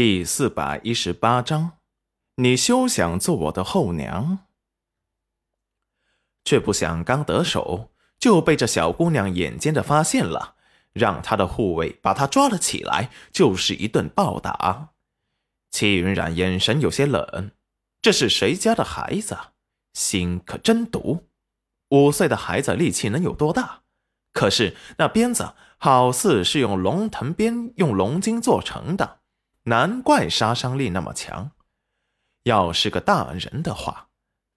第四百一十八章，你休想做我的后娘。却不想刚得手，就被这小姑娘眼尖的发现了，让她的护卫把她抓了起来，就是一顿暴打。戚云染眼神有些冷，这是谁家的孩子？心可真毒。五岁的孩子力气能有多大？可是那鞭子好似是用龙藤鞭、用龙筋做成的。难怪杀伤力那么强。要是个大人的话，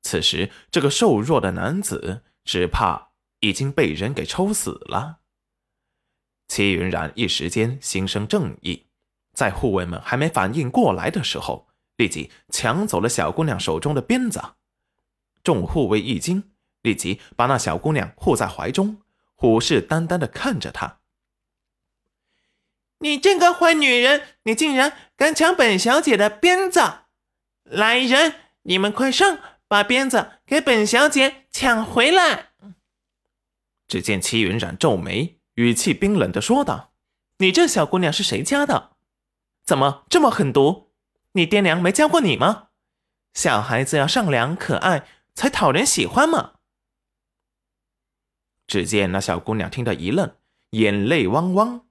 此时这个瘦弱的男子只怕已经被人给抽死了。齐云然一时间心生正义，在护卫们还没反应过来的时候，立即抢走了小姑娘手中的鞭子。众护卫一惊，立即把那小姑娘护在怀中，虎视眈眈地看着她。你这个坏女人！你竟然敢抢本小姐的鞭子！来人，你们快上，把鞭子给本小姐抢回来！只见齐云染皱眉，语气冰冷的说道：“你这小姑娘是谁家的？怎么这么狠毒？你爹娘没教过你吗？小孩子要善良可爱，才讨人喜欢嘛！”只见那小姑娘听得一愣，眼泪汪汪。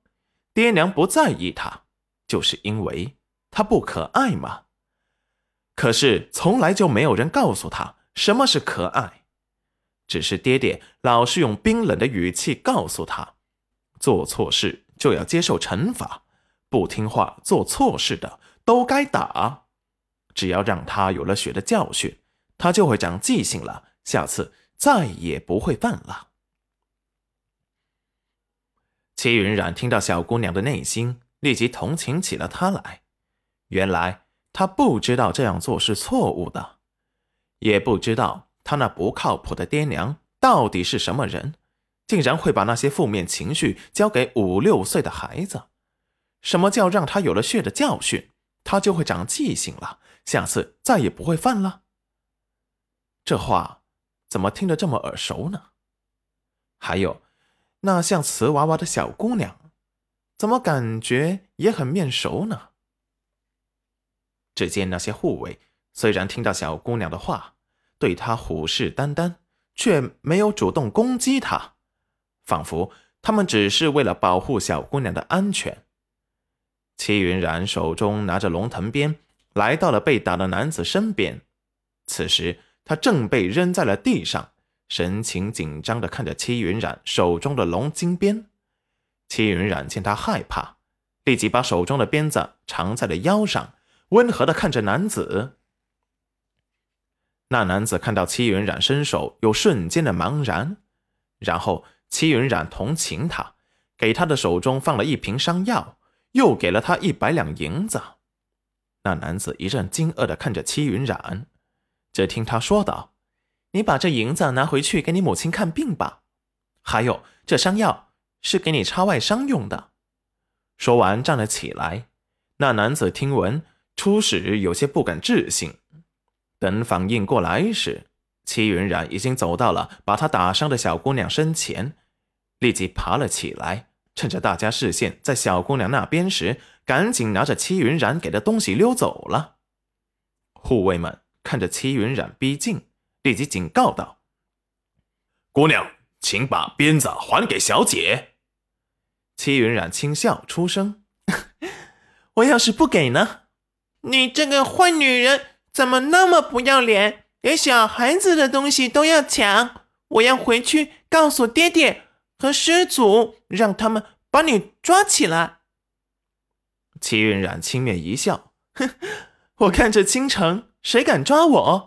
爹娘不在意他，就是因为他不可爱吗？可是从来就没有人告诉他什么是可爱，只是爹爹老是用冰冷的语气告诉他：做错事就要接受惩罚，不听话做错事的都该打。只要让他有了血的教训，他就会长记性了，下次再也不会犯了。齐云染听到小姑娘的内心，立即同情起了她来。原来她不知道这样做是错误的，也不知道她那不靠谱的爹娘到底是什么人，竟然会把那些负面情绪交给五六岁的孩子。什么叫让他有了血的教训，他就会长记性了，下次再也不会犯了？这话怎么听得这么耳熟呢？还有。那像瓷娃娃的小姑娘，怎么感觉也很面熟呢？只见那些护卫虽然听到小姑娘的话，对她虎视眈眈，却没有主动攻击她，仿佛他们只是为了保护小姑娘的安全。戚云染手中拿着龙腾鞭，来到了被打的男子身边，此时他正被扔在了地上。神情紧张的看着戚云染手中的龙金鞭，戚云染见他害怕，立即把手中的鞭子藏在了腰上，温和的看着男子。那男子看到戚云染伸手，有瞬间的茫然，然后戚云染同情他，给他的手中放了一瓶伤药，又给了他一百两银子。那男子一阵惊愕的看着戚云染，只听他说道。你把这银子拿回去给你母亲看病吧，还有这伤药是给你插外伤用的。说完站了起来。那男子听闻，初始有些不敢置信，等反应过来时，戚云染已经走到了把他打伤的小姑娘身前，立即爬了起来，趁着大家视线在小姑娘那边时，赶紧拿着戚云染给的东西溜走了。护卫们看着戚云染逼近。立即警告道：“姑娘，请把鞭子还给小姐。”戚云染轻笑出声：“ 我要是不给呢？你这个坏女人，怎么那么不要脸，连小孩子的东西都要抢！我要回去告诉爹爹和师祖，让他们把你抓起来。”戚云染轻蔑一笑：“哼，我看这京城谁敢抓我？”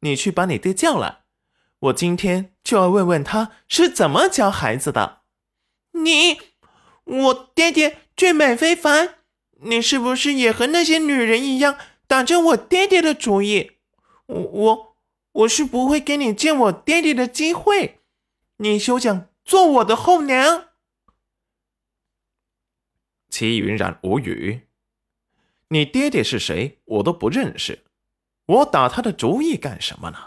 你去把你爹叫来，我今天就要问问他是怎么教孩子的。你，我爹爹俊美非凡，你是不是也和那些女人一样打着我爹爹的主意？我我我是不会给你见我爹爹的机会，你休想做我的后娘。齐云染无语，你爹爹是谁？我都不认识。我打他的主意干什么呢？